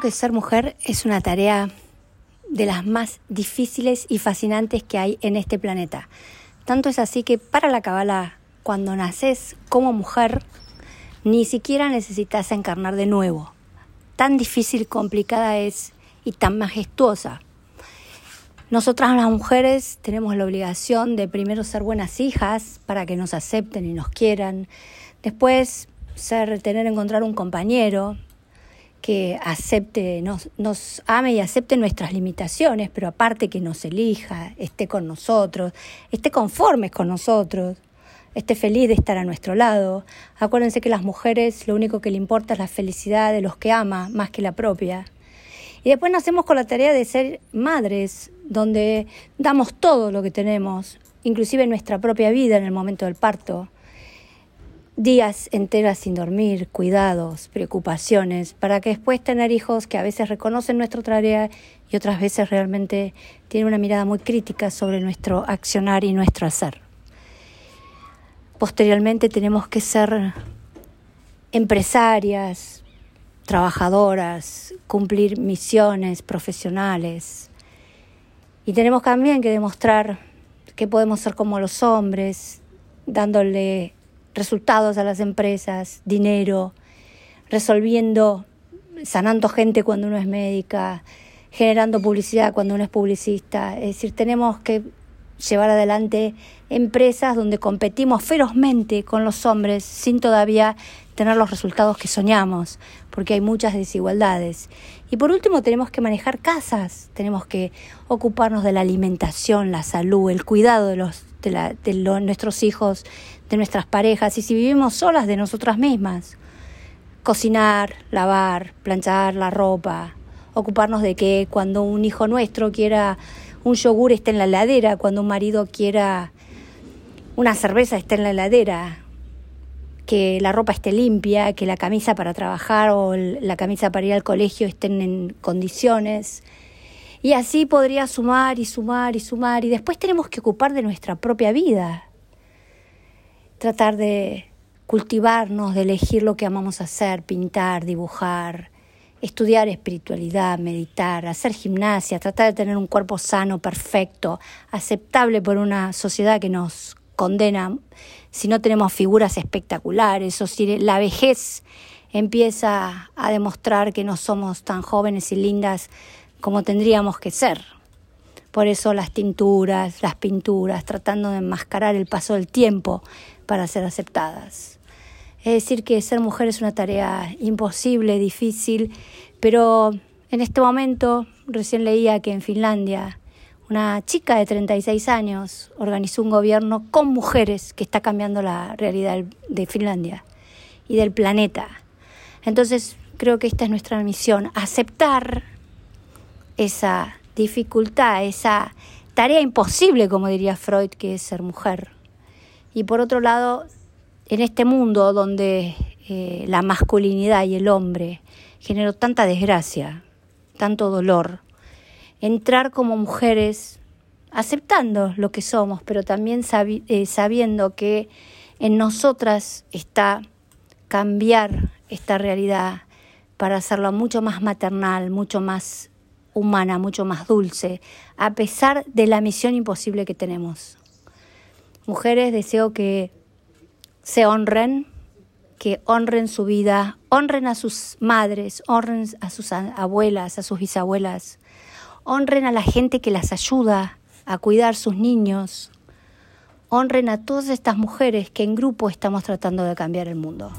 que ser mujer es una tarea de las más difíciles y fascinantes que hay en este planeta. Tanto es así que para la cabala, cuando naces como mujer, ni siquiera necesitas encarnar de nuevo. Tan difícil, complicada es y tan majestuosa. Nosotras las mujeres tenemos la obligación de primero ser buenas hijas para que nos acepten y nos quieran, después ser, tener, encontrar un compañero, que acepte, nos, nos ame y acepte nuestras limitaciones, pero aparte que nos elija, esté con nosotros, esté conforme con nosotros, esté feliz de estar a nuestro lado. Acuérdense que las mujeres lo único que le importa es la felicidad de los que ama más que la propia. Y después nacemos con la tarea de ser madres, donde damos todo lo que tenemos, inclusive nuestra propia vida en el momento del parto días enteras sin dormir, cuidados, preocupaciones, para que después tener hijos que a veces reconocen nuestra tarea y otras veces realmente tienen una mirada muy crítica sobre nuestro accionar y nuestro hacer. Posteriormente tenemos que ser empresarias, trabajadoras, cumplir misiones profesionales y tenemos también que demostrar que podemos ser como los hombres, dándole resultados a las empresas, dinero, resolviendo, sanando gente cuando uno es médica, generando publicidad cuando uno es publicista. Es decir, tenemos que llevar adelante empresas donde competimos ferozmente con los hombres sin todavía tener los resultados que soñamos, porque hay muchas desigualdades. Y por último tenemos que manejar casas, tenemos que ocuparnos de la alimentación, la salud, el cuidado de, los, de, la, de nuestros hijos, de nuestras parejas, y si vivimos solas de nosotras mismas. Cocinar, lavar, planchar la ropa, ocuparnos de que cuando un hijo nuestro quiera un yogur esté en la heladera, cuando un marido quiera una cerveza esté en la heladera, que la ropa esté limpia, que la camisa para trabajar o la camisa para ir al colegio estén en condiciones. Y así podría sumar y sumar y sumar. Y después tenemos que ocupar de nuestra propia vida. Tratar de cultivarnos, de elegir lo que amamos hacer, pintar, dibujar, estudiar espiritualidad, meditar, hacer gimnasia, tratar de tener un cuerpo sano, perfecto, aceptable por una sociedad que nos condena si no tenemos figuras espectaculares o si la vejez empieza a demostrar que no somos tan jóvenes y lindas como tendríamos que ser. Por eso las tinturas, las pinturas, tratando de enmascarar el paso del tiempo para ser aceptadas. Es decir, que ser mujer es una tarea imposible, difícil, pero en este momento recién leía que en Finlandia una chica de 36 años organizó un gobierno con mujeres que está cambiando la realidad de Finlandia y del planeta. Entonces creo que esta es nuestra misión, aceptar esa dificultad, esa tarea imposible, como diría Freud, que es ser mujer. Y por otro lado, en este mundo donde eh, la masculinidad y el hombre generó tanta desgracia, tanto dolor, entrar como mujeres aceptando lo que somos, pero también eh, sabiendo que en nosotras está cambiar esta realidad para hacerla mucho más maternal, mucho más humana, mucho más dulce, a pesar de la misión imposible que tenemos. Mujeres, deseo que se honren, que honren su vida, honren a sus madres, honren a sus abuelas, a sus bisabuelas, honren a la gente que las ayuda a cuidar sus niños, honren a todas estas mujeres que en grupo estamos tratando de cambiar el mundo.